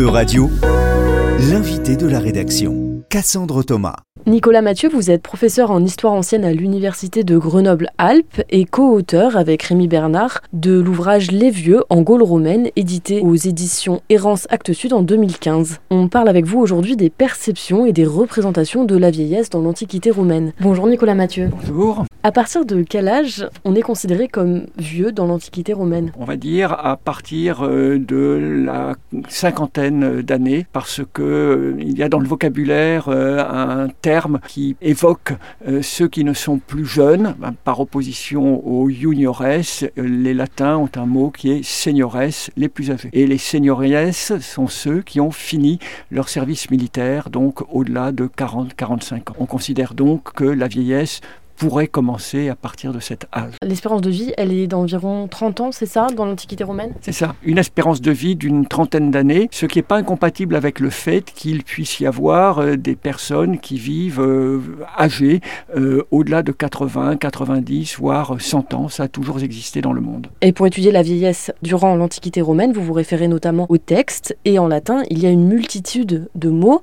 E-Radio, l'invité de la rédaction, Cassandre Thomas. Nicolas Mathieu, vous êtes professeur en histoire ancienne à l'Université de Grenoble-Alpes et co-auteur avec Rémi Bernard de l'ouvrage Les Vieux en Gaule romaine, édité aux éditions Errance Actes Sud en 2015. On parle avec vous aujourd'hui des perceptions et des représentations de la vieillesse dans l'Antiquité romaine. Bonjour Nicolas Mathieu. Bonjour. À partir de quel âge on est considéré comme vieux dans l'Antiquité romaine? On va dire à partir euh, de la cinquantaine d'années, parce que euh, il y a dans le vocabulaire euh, un terme qui évoque ceux qui ne sont plus jeunes, ben, par opposition aux juniores. Les latins ont un mot qui est seniores, les plus âgés. Et les seniores sont ceux qui ont fini leur service militaire, donc au-delà de 40-45 ans. On considère donc que la vieillesse pourrait commencer à partir de cet âge. L'espérance de vie, elle est d'environ 30 ans, c'est ça, dans l'Antiquité romaine? C'est ça, une espérance de vie d'une trentaine d'années, ce qui n'est pas incompatible avec le fait qu'il puisse y avoir euh, des personnes qui vivent euh, âgées, euh, au-delà de 80, 90, voire 100 ans. Ça a toujours existé dans le monde. Et pour étudier la vieillesse durant l'Antiquité romaine, vous vous référez notamment au texte, et en latin, il y a une multitude de mots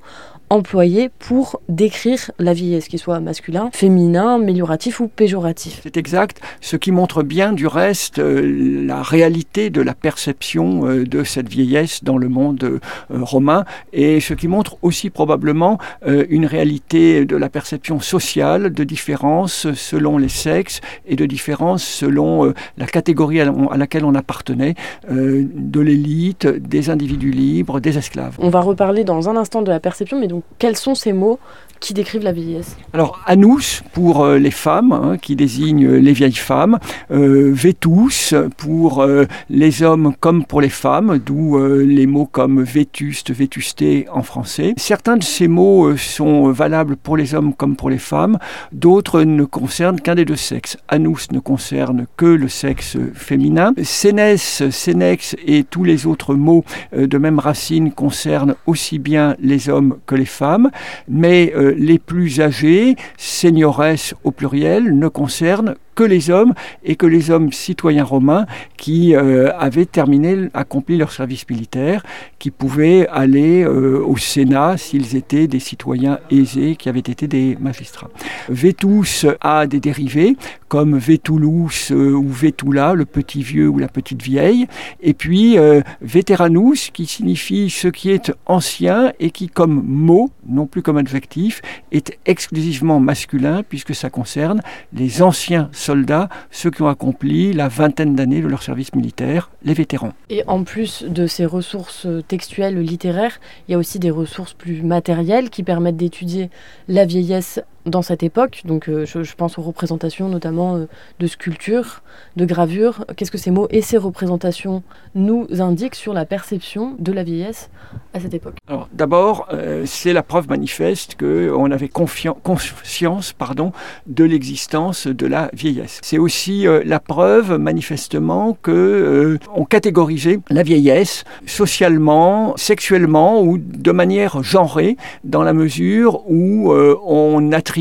employé pour décrire la vieillesse, qu'il soit masculin, féminin, amélioratif ou péjoratif. C'est exact, ce qui montre bien du reste euh, la réalité de la perception euh, de cette vieillesse dans le monde euh, romain et ce qui montre aussi probablement une réalité de la perception sociale de différence selon les sexes et de différence selon la catégorie à laquelle on appartenait, de l'élite, des individus libres, des esclaves. On va reparler dans un instant de la perception, mais donc quels sont ces mots qui décrivent la vieillesse Alors, anus pour euh, les femmes, hein, qui désigne euh, les vieilles femmes, euh, vetus pour les hommes comme pour les femmes, d'où les mots comme vétuste, vétusté en français. Certains de ces mots sont valables pour les hommes comme pour les femmes, d'autres ne concernent qu'un des deux sexes. Anus ne concerne que le sexe féminin. Sénès, sénex et tous les autres mots de même racine concernent aussi bien les hommes que les femmes, mais les plus âgés, seniores au pluriel, ne concernent que les hommes et que les hommes citoyens romains qui euh, avaient terminé, accompli leur service militaire, qui pouvaient aller euh, au Sénat s'ils étaient des citoyens aisés qui avaient été des magistrats. Vetus a des dérivés comme Vetulus euh, ou Vetula, le petit vieux ou la petite vieille, et puis Veteranus qui signifie ce qui est ancien et qui comme mot, non plus comme adjectif, est exclusivement masculin puisque ça concerne les anciens soldats, ceux qui ont accompli la vingtaine d'années de leur service militaire, les vétérans. Et en plus de ces ressources textuelles, littéraires, il y a aussi des ressources plus matérielles qui permettent d'étudier la vieillesse dans cette époque. Donc euh, je, pense aux représentations notamment euh, de sculptures, de gravures. Qu'est-ce que ces mots et ces représentations nous indiquent sur la perception de la vieillesse à cette époque? Alors d'abord, euh, c'est la preuve manifeste qu'on avait conscience pardon, de l'existence de la vieillesse. C'est aussi la preuve manifestement que on catégorisait la vieillesse socialement, sexuellement ou de manière genrée dans la mesure où on attribue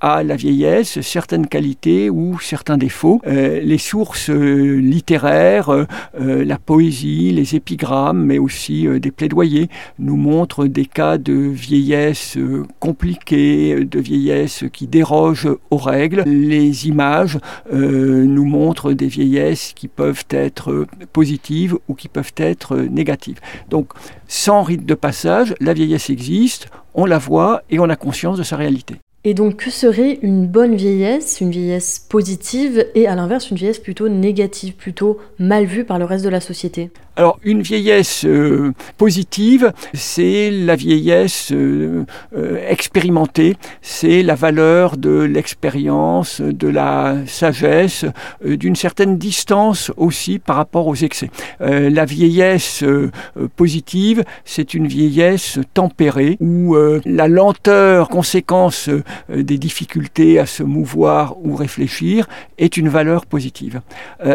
à la vieillesse certaines qualités ou certains défauts. Euh, les sources euh, littéraires, euh, la poésie, les épigrammes, mais aussi des plaidoyers nous montrent des cas de vieillesse compliquée, de vieillesse qui déroge aux règles. Les images nous montrent des vieillesses qui peuvent être positives ou qui peuvent être négatives. Donc, sans rite de passage, la vieillesse existe, on la voit et on a conscience de sa réalité. Et donc, que serait une bonne vieillesse, une vieillesse positive, et à l'inverse, une vieillesse plutôt négative, plutôt mal vue par le reste de la société? Alors une vieillesse euh, positive, c'est la vieillesse euh, euh, expérimentée, c'est la valeur de l'expérience, de la sagesse, d'une certaine distance aussi par rapport aux excès. la vieillesse positive, c'est une vieillesse tempérée où la lenteur, conséquence des difficultés à se mouvoir ou réfléchir est une valeur positive.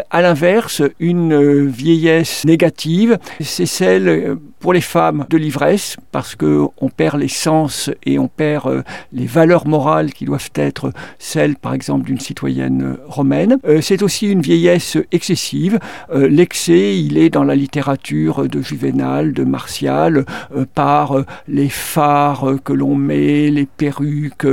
à l'inverse, une vieillesse négative, c'est celle pour les femmes de l'ivresse, parce qu'on perd les sens et on perd les valeurs morales qui doivent être celles, par exemple, d'une citoyenne romaine. c'est aussi une vieillesse excessive. L'excès, il est dans la littérature de Juvénal, de Martial, par les phares que l'on met, les perruques,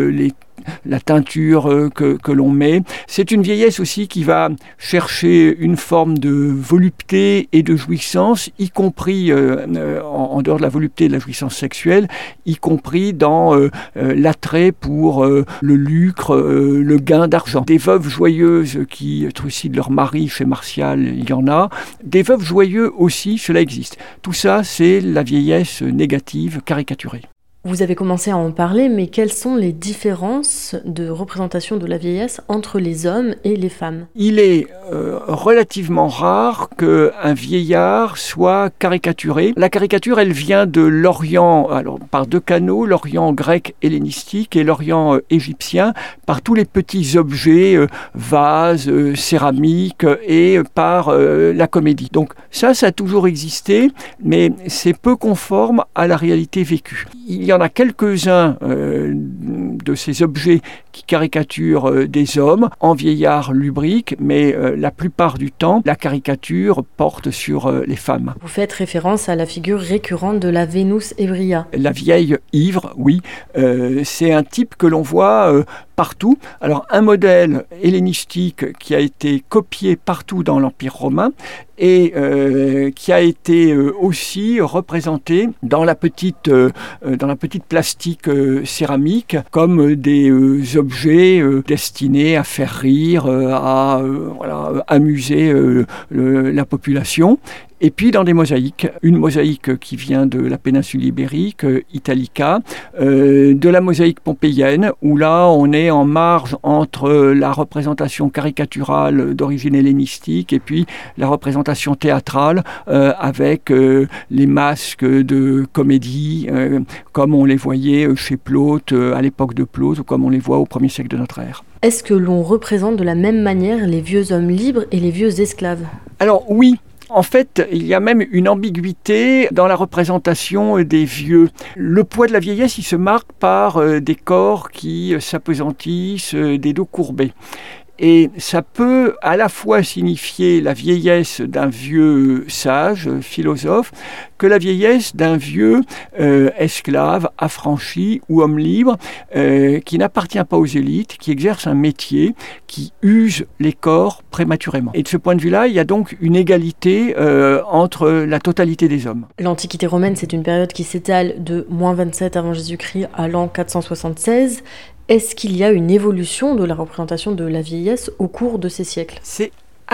la teinture euh, que, l'on met. C'est une vieillesse aussi qui va chercher une forme de volupté et de jouissance, y compris euh, euh, en, dehors de la volupté et de la jouissance sexuelle, y compris dans l'attrait pour le lucre, le gain d'argent. Des veuves joyeuses qui trucident leur mari chez Martial, il y en a. Des veuves joyeux aussi, cela existe. Tout ça, c'est la vieillesse négative caricaturée. Vous avez commencé à en parler, mais quelles sont les différences de représentation de la vieillesse entre les hommes et les femmes? Il est euh, relativement rare qu'un vieillard soit caricaturé. La caricature, elle vient de l'Orient, alors par deux canaux, l'Orient grec hellénistique et l'Orient euh, égyptien, par tous les petits objets, euh, vases, céramiques et par la comédie. Donc ça, ça a toujours existé, mais c'est peu conforme à la réalité vécue. En a quelques-uns euh, de ces objets qui caricaturent euh, des hommes en vieillard lubrique, mais euh, la plupart du temps, la caricature porte sur les femmes. Vous faites référence à la figure récurrente de la Vénus Ebria. La vieille ivre, oui. c'est un type que l'on voit partout. Alors un modèle hellénistique qui a été copié partout dans l'Empire romain et euh, qui a été euh, aussi représenté dans la petite, euh, dans la petite plastique céramique comme des objets destinés à faire rire, à amuser la population et puis dans des mosaïques, une mosaïque qui vient de la péninsule ibérique, Italica, de la mosaïque pompéienne, où là on est en marge entre la représentation caricaturale d'origine hellénistique et puis la représentation théâtrale euh, avec euh, les masques de comédie euh, comme on les voyait chez Plaute à l'époque de Plaute ou comme on les voit au premier siècle de notre ère. Est-ce que l'on représente de la même manière les vieux hommes libres et les vieux esclaves? Alors oui, en fait, il y a même une ambiguïté dans la représentation des vieux. Le poids de la vieillesse, il se marque par euh, des corps qui s'apesantissent, euh, des dos courbés. Et ça peut à la fois signifier la vieillesse d'un vieux sage, philosophe, que la vieillesse d'un vieux euh, esclave, affranchi ou homme libre, euh, qui n'appartient pas aux élites, qui exerce un métier, qui use les corps prématurément. Et de ce point de vue-là, il y a donc une égalité euh, entre la totalité des hommes. L'Antiquité romaine, c'est une période qui s'étale de moins 27 avant Jésus-Christ à l'an 476. Est-ce qu'il y a une évolution de la représentation de la vieillesse au cours de ces siècles?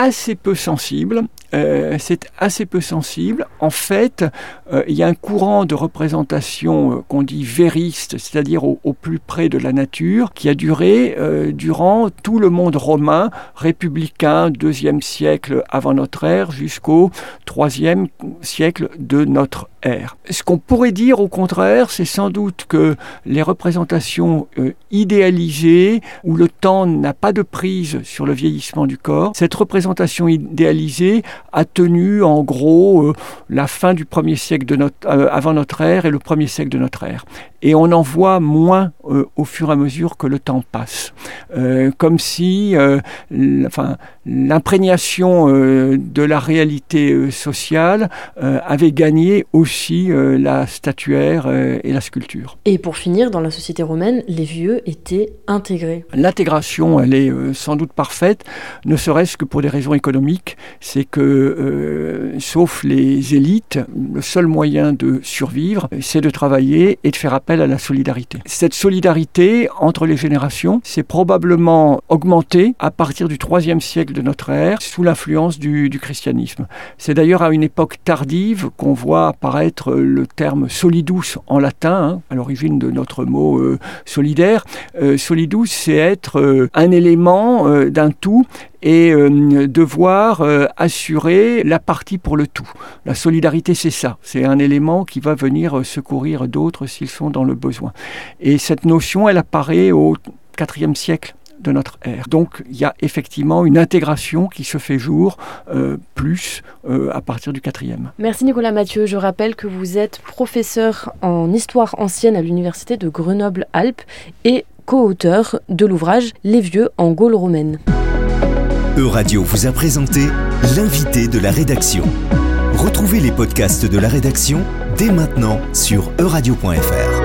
Assez peu sensible. Euh, c'est assez peu sensible. En fait, euh, il y a un courant de représentation euh, qu'on dit vériste, c'est-à-dire au, plus près de la nature, qui a duré durant tout le monde romain, républicain, deuxième siècle avant notre ère, jusqu'au troisième siècle de notre ère. Ce qu'on pourrait dire au contraire, c'est sans doute que les représentations idéalisées, où le temps n'a pas de prise sur le vieillissement du corps, cette représentation idéalisée a tenu en gros euh, la fin du premier siècle de notre, euh, avant notre ère et le premier siècle de notre ère. Et on en voit moins euh, au fur et à mesure que le temps passe. comme si enfin, l'imprégnation de la réalité sociale avait gagné aussi la statuaire et la sculpture. Et pour finir, dans la société romaine, les vieux étaient intégrés. L'intégration, elle est sans doute parfaite, ne serait-ce que pour des raisons économiques. C'est que euh, sauf les élites, le seul moyen de survivre, c'est de travailler et de faire appel à la solidarité. Cette solidarité entre les générations s'est probablement augmentée à partir du IIIe siècle de notre ère, sous l'influence du, christianisme. C'est d'ailleurs à une époque tardive qu'on voit apparaître le terme solidus en latin, hein, à l'origine de notre mot euh, solidaire. Euh, solidus, c'est être euh, un élément d'un tout et devoir assurer la partie pour le tout. La solidarité, c'est ça. C'est un élément qui va venir secourir d'autres s'ils sont dans le besoin. Et cette notion, elle apparaît au IVe siècle de notre ère. Donc il y a effectivement une intégration qui se fait jour euh, plus euh, à partir du quatrième. Merci Nicolas Mathieu. Je rappelle que vous êtes professeur en histoire ancienne à l'université de Grenoble-Alpes et co-auteur de l'ouvrage Les vieux en Gaule romaine. Euradio vous a présenté l'invité de la rédaction. Retrouvez les podcasts de la rédaction dès maintenant sur euradio.fr.